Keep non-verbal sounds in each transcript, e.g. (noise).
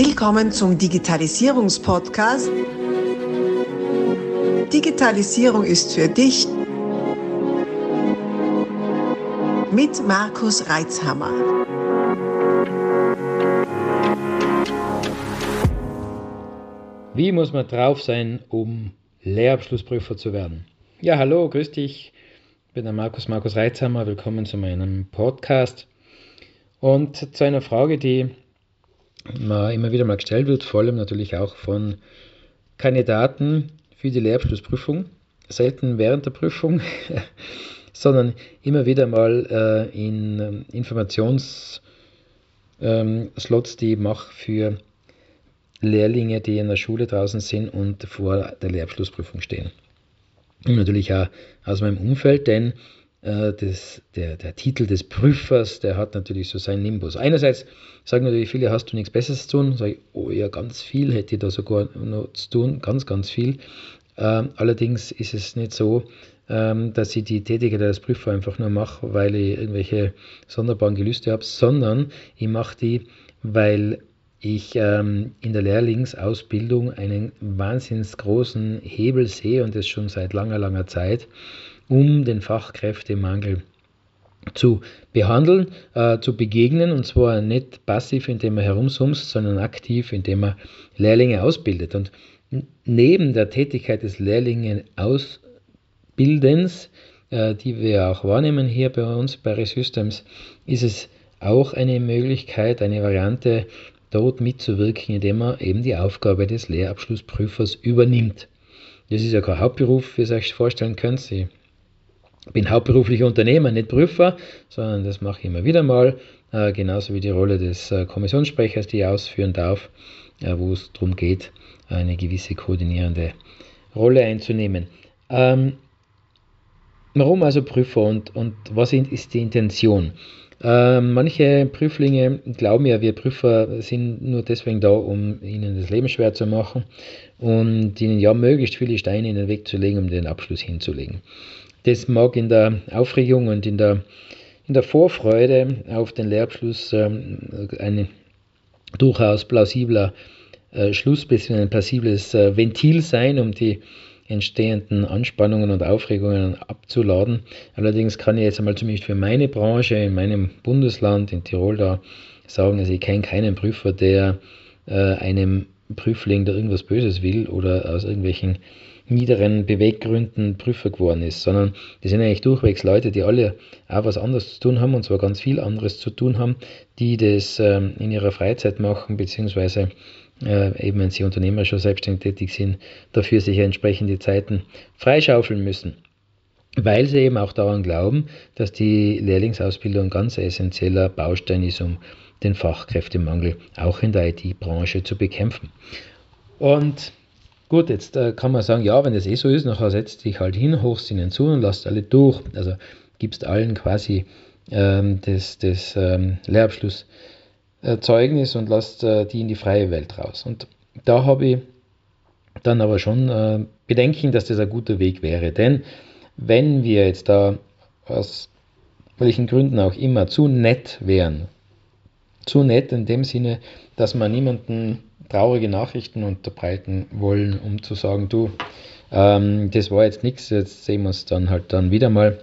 Willkommen zum Digitalisierungspodcast. Digitalisierung ist für dich mit Markus Reitzhammer. Wie muss man drauf sein, um Lehrabschlussprüfer zu werden? Ja, hallo, grüß dich. Ich bin der Markus Markus Reitzhammer. Willkommen zu meinem Podcast. Und zu einer Frage, die immer wieder mal gestellt wird, vor allem natürlich auch von Kandidaten für die Lehrabschlussprüfung, selten während der Prüfung, (laughs) sondern immer wieder mal äh, in ähm, Informationsslots, ähm, die ich mache für Lehrlinge, die in der Schule draußen sind und vor der Lehrabschlussprüfung stehen. Und natürlich auch aus meinem Umfeld, denn äh, das, der, der Titel des Prüfers, der hat natürlich so seinen Nimbus. Einerseits sagen natürlich viele, hast du nichts Besseres zu tun? Sag ich, oh ja, ganz viel hätte ich da sogar noch zu tun, ganz, ganz viel. Ähm, allerdings ist es nicht so, ähm, dass ich die Tätigkeit als Prüfer einfach nur mache, weil ich irgendwelche sonderbaren Gelüste habe, sondern ich mache die, weil ich ähm, in der Lehrlingsausbildung einen wahnsinnig großen Hebel sehe und das schon seit langer, langer Zeit um den Fachkräftemangel zu behandeln, äh, zu begegnen und zwar nicht passiv, indem man herumsumst, sondern aktiv, indem man Lehrlinge ausbildet. Und neben der Tätigkeit des Lehrlinge Ausbildens, äh, die wir auch wahrnehmen hier bei uns bei Resystems, ist es auch eine Möglichkeit, eine Variante, dort mitzuwirken, indem man eben die Aufgabe des Lehrabschlussprüfers übernimmt. Das ist ja kein Hauptberuf, wie ihr euch vorstellen könnt. Sie bin hauptberuflicher Unternehmer, nicht Prüfer, sondern das mache ich immer wieder mal, äh, genauso wie die Rolle des äh, Kommissionssprechers, die ich ausführen darf, äh, wo es darum geht, eine gewisse koordinierende Rolle einzunehmen. Ähm, warum also Prüfer und, und was ist die Intention? Ähm, manche Prüflinge glauben ja, wir Prüfer sind nur deswegen da, um ihnen das Leben schwer zu machen und ihnen ja möglichst viele Steine in den Weg zu legen, um den Abschluss hinzulegen. Das mag in der Aufregung und in der, in der Vorfreude auf den Lehrabschluss ähm, ein durchaus plausibler äh, Schluss bzw. ein plausibles äh, Ventil sein, um die entstehenden Anspannungen und Aufregungen abzuladen. Allerdings kann ich jetzt einmal zumindest für meine Branche in meinem Bundesland in Tirol da sagen, also ich kenne keinen Prüfer, der äh, einem Prüfling da irgendwas Böses will oder aus irgendwelchen niederen Beweggründen Prüfer geworden ist, sondern die sind eigentlich durchwegs Leute, die alle auch was anderes zu tun haben und zwar ganz viel anderes zu tun haben, die das ähm, in ihrer Freizeit machen, beziehungsweise äh, eben wenn sie Unternehmer schon selbstständig tätig sind, dafür sich entsprechende Zeiten freischaufeln müssen. Weil sie eben auch daran glauben, dass die Lehrlingsausbildung ein ganz essentieller Baustein ist, um den Fachkräftemangel auch in der IT-Branche zu bekämpfen. Und Gut, jetzt äh, kann man sagen, ja, wenn das eh so ist, nachher setzt dich halt hin, hochst ihnen zu und lasst alle durch. Also gibst allen quasi ähm, das, das ähm, Lehrabschlusszeugnis und lasst äh, die in die freie Welt raus. Und da habe ich dann aber schon äh, Bedenken, dass das ein guter Weg wäre. Denn wenn wir jetzt da aus welchen Gründen auch immer zu nett wären, zu nett in dem Sinne, dass man niemanden traurige Nachrichten unterbreiten wollen, um zu sagen, du, ähm, das war jetzt nichts, jetzt sehen wir es dann halt dann wieder mal,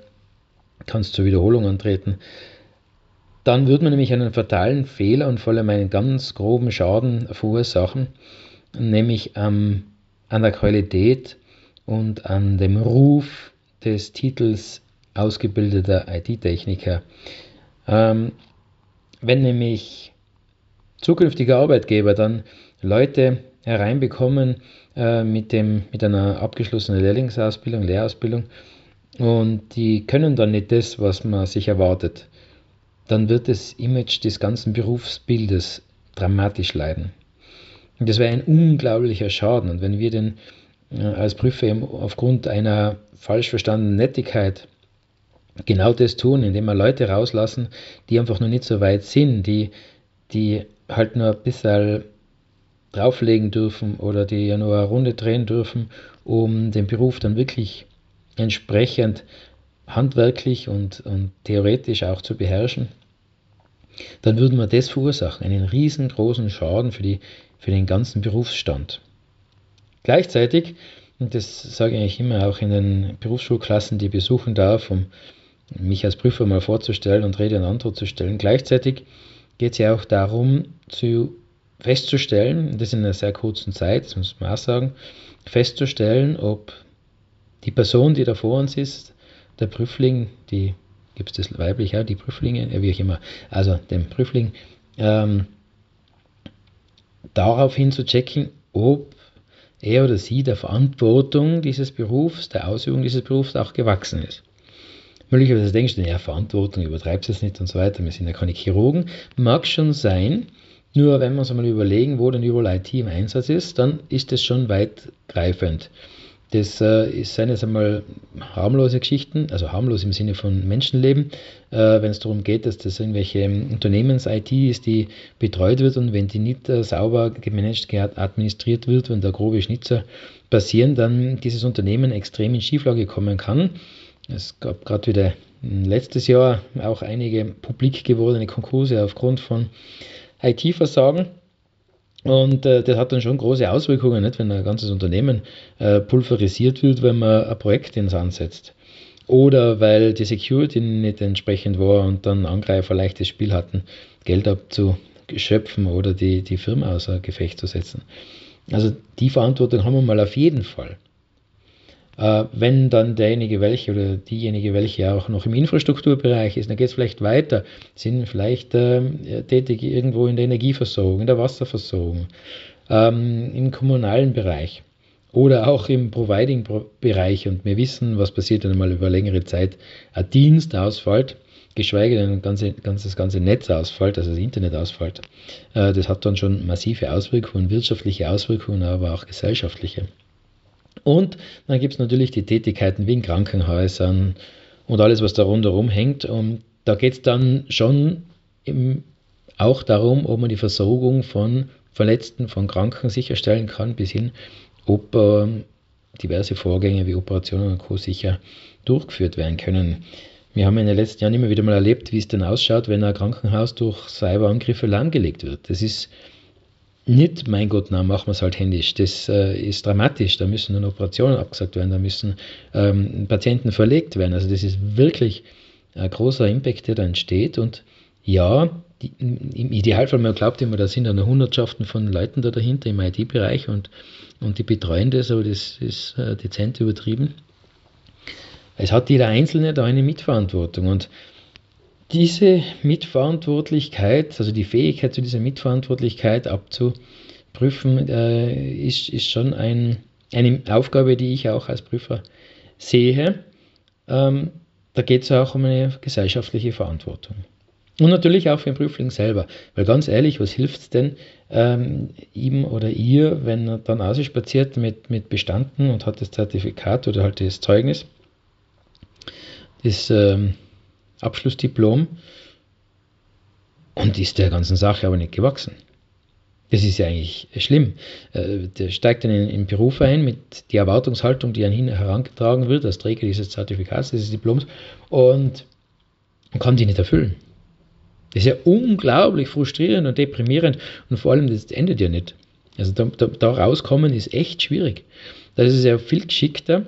kannst zur Wiederholung antreten. Dann würde man nämlich einen fatalen Fehler und vor allem einen ganz groben Schaden verursachen, nämlich ähm, an der Qualität und an dem Ruf des Titels ausgebildeter IT-Techniker. Ähm, wenn nämlich zukünftige Arbeitgeber dann Leute hereinbekommen äh, mit, dem, mit einer abgeschlossenen Lehrlingsausbildung, Lehrausbildung und die können dann nicht das, was man sich erwartet, dann wird das Image des ganzen Berufsbildes dramatisch leiden. Und das wäre ein unglaublicher Schaden. Und wenn wir den äh, als Prüfer aufgrund einer falsch verstandenen Nettigkeit genau das tun, indem wir Leute rauslassen, die einfach noch nicht so weit sind, die, die halt nur ein bisschen drauflegen dürfen oder die ja nur eine Runde drehen dürfen, um den Beruf dann wirklich entsprechend handwerklich und, und theoretisch auch zu beherrschen, dann würden wir das verursachen, einen riesengroßen Schaden für, die, für den ganzen Berufsstand. Gleichzeitig, und das sage ich immer auch in den Berufsschulklassen, die besuchen darf, um mich als Prüfer mal vorzustellen und Rede und Antwort zu stellen, gleichzeitig geht es ja auch darum, zu festzustellen, das in einer sehr kurzen Zeit, das muss man auch sagen, festzustellen, ob die Person, die da vor uns ist, der Prüfling, die gibt es das weiblich auch, die Prüflinge, wie auch immer, also den Prüfling, ähm, daraufhin zu checken, ob er oder sie der Verantwortung dieses Berufs, der Ausübung dieses Berufs auch gewachsen ist. Möglicherweise denkst du, ja, Verantwortung, übertreibst es nicht und so weiter, wir sind ja keine Chirurgen. Mag schon sein, nur wenn wir uns einmal überlegen, wo denn überall IT im Einsatz ist, dann ist das schon weitgreifend. Das äh, sind jetzt einmal harmlose Geschichten, also harmlos im Sinne von Menschenleben, äh, wenn es darum geht, dass das irgendwelche Unternehmens-IT ist, die betreut wird und wenn die nicht äh, sauber gemanagt, administriert wird, wenn da grobe Schnitzer passieren, dann dieses Unternehmen extrem in Schieflage kommen kann. Es gab gerade wieder letztes Jahr auch einige publik gewordene Konkurse aufgrund von IT-Versagen. Und äh, das hat dann schon große Auswirkungen, nicht, wenn ein ganzes Unternehmen äh, pulverisiert wird, wenn man ein Projekt ins ansetzt. Oder weil die Security nicht entsprechend war und dann Angreifer leichtes Spiel hatten, Geld abzuschöpfen oder die, die Firma außer Gefecht zu setzen. Also die Verantwortung haben wir mal auf jeden Fall. Äh, wenn dann derjenige welche oder diejenige welche auch noch im Infrastrukturbereich ist, dann geht es vielleicht weiter, sind vielleicht äh, tätig irgendwo in der Energieversorgung, in der Wasserversorgung, ähm, im kommunalen Bereich oder auch im Providing-Bereich und wir wissen, was passiert, wenn mal über längere Zeit ein Dienst ausfällt, geschweige denn ganze, ganzes ganze Netz ausfällt, also das Internet ausfällt. Äh, das hat dann schon massive Auswirkungen, wirtschaftliche Auswirkungen, aber auch gesellschaftliche. Und dann gibt es natürlich die Tätigkeiten wie in Krankenhäusern und alles, was da rundherum hängt. Und da geht es dann schon im, auch darum, ob man die Versorgung von Verletzten, von Kranken sicherstellen kann, bis hin, ob äh, diverse Vorgänge wie Operationen und Co. sicher durchgeführt werden können. Wir haben in den letzten Jahren immer wieder mal erlebt, wie es denn ausschaut, wenn ein Krankenhaus durch Cyberangriffe lahmgelegt wird. Das ist nicht, mein Gott, na, machen wir es halt händisch. Das äh, ist dramatisch. Da müssen dann Operationen abgesagt werden, da müssen ähm, Patienten verlegt werden. Also das ist wirklich ein großer Impact, der da entsteht. Und ja, die, im Idealfall, man glaubt immer, da sind dann Hundertschaften von Leuten da dahinter im IT-Bereich und, und die betreuen das, aber das ist äh, dezent übertrieben. Es hat jeder Einzelne da eine Mitverantwortung und diese Mitverantwortlichkeit, also die Fähigkeit zu dieser Mitverantwortlichkeit abzuprüfen, äh, ist, ist schon ein, eine Aufgabe, die ich auch als Prüfer sehe. Ähm, da geht es auch um eine gesellschaftliche Verantwortung. Und natürlich auch für den Prüfling selber. Weil ganz ehrlich, was hilft es denn ähm, ihm oder ihr, wenn er dann ausspaziert mit, mit Bestanden und hat das Zertifikat oder halt das Zeugnis, das ähm, Abschlussdiplom und ist der ganzen Sache aber nicht gewachsen. Das ist ja eigentlich schlimm. Äh, der steigt dann in den Beruf ein mit der Erwartungshaltung, die an ihn herangetragen wird, als Träger dieses Zertifikats, dieses Diploms, und kann die nicht erfüllen. Das ist ja unglaublich frustrierend und deprimierend und vor allem, das endet ja nicht. Also da, da, da rauskommen ist echt schwierig. Da ist es ja viel geschickter,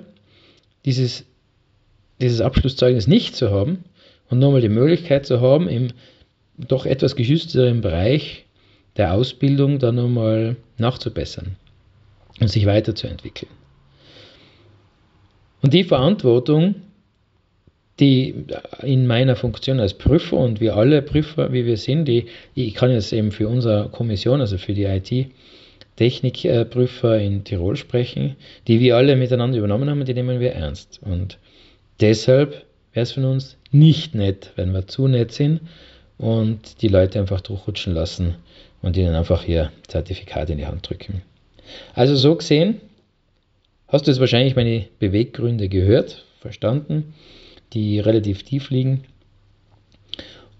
dieses, dieses Abschlusszeugnis nicht zu haben und nochmal die Möglichkeit zu haben, im doch etwas geschützteren Bereich der Ausbildung dann nochmal nachzubessern und sich weiterzuentwickeln. Und die Verantwortung, die in meiner Funktion als Prüfer und wir alle Prüfer, wie wir sind, die, ich kann jetzt eben für unsere Kommission, also für die IT-Technikprüfer in Tirol sprechen, die wir alle miteinander übernommen haben, die nehmen wir ernst. Und deshalb wäre es von uns nicht nett, wenn wir zu nett sind und die Leute einfach durchrutschen lassen und ihnen einfach ihr Zertifikat in die Hand drücken. Also so gesehen, hast du jetzt wahrscheinlich meine Beweggründe gehört, verstanden, die relativ tief liegen.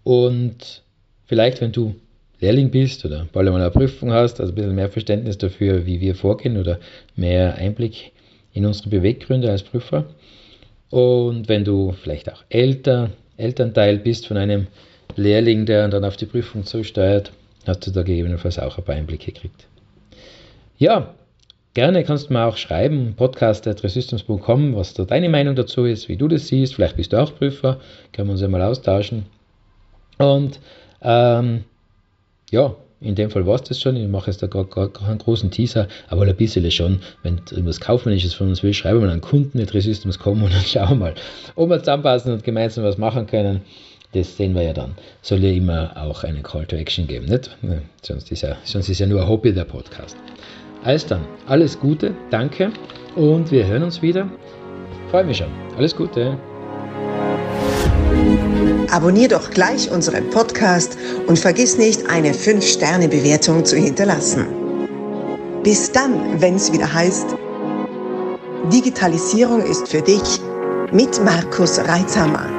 Und vielleicht, wenn du Lehrling bist oder bald einmal eine Prüfung hast, also ein bisschen mehr Verständnis dafür, wie wir vorgehen oder mehr Einblick in unsere Beweggründe als Prüfer, und wenn du vielleicht auch älter, Elternteil bist von einem Lehrling, der dann auf die Prüfung zusteuert, hast du da gegebenenfalls auch ein paar Einblicke gekriegt. Ja, gerne kannst du mir auch schreiben, podcast.resystems.com, was da deine Meinung dazu ist, wie du das siehst. Vielleicht bist du auch Prüfer, können wir uns ja mal austauschen. Und ähm, ja, in dem Fall war es das schon. Ich mache jetzt da gar, gar, keinen großen Teaser, aber ein bisschen schon. Wenn irgendwas Kaufmännisches von uns willst, schreibe mal an Kunden, nicht Resystems.com und dann (laughs) schauen wir mal, ob wir zusammenpassen und gemeinsam was machen können. Das sehen wir ja dann. Soll ja immer auch einen Call to Action geben, nicht? Sonst ist ja, sonst ist ja nur ein Hobby der Podcast. Also dann, alles Gute, danke und wir hören uns wieder. Freue mich schon. Alles Gute. Abonnier doch gleich unseren Podcast und vergiss nicht, eine 5-Sterne-Bewertung zu hinterlassen. Bis dann, wenn es wieder heißt, Digitalisierung ist für dich mit Markus Reitzhammer.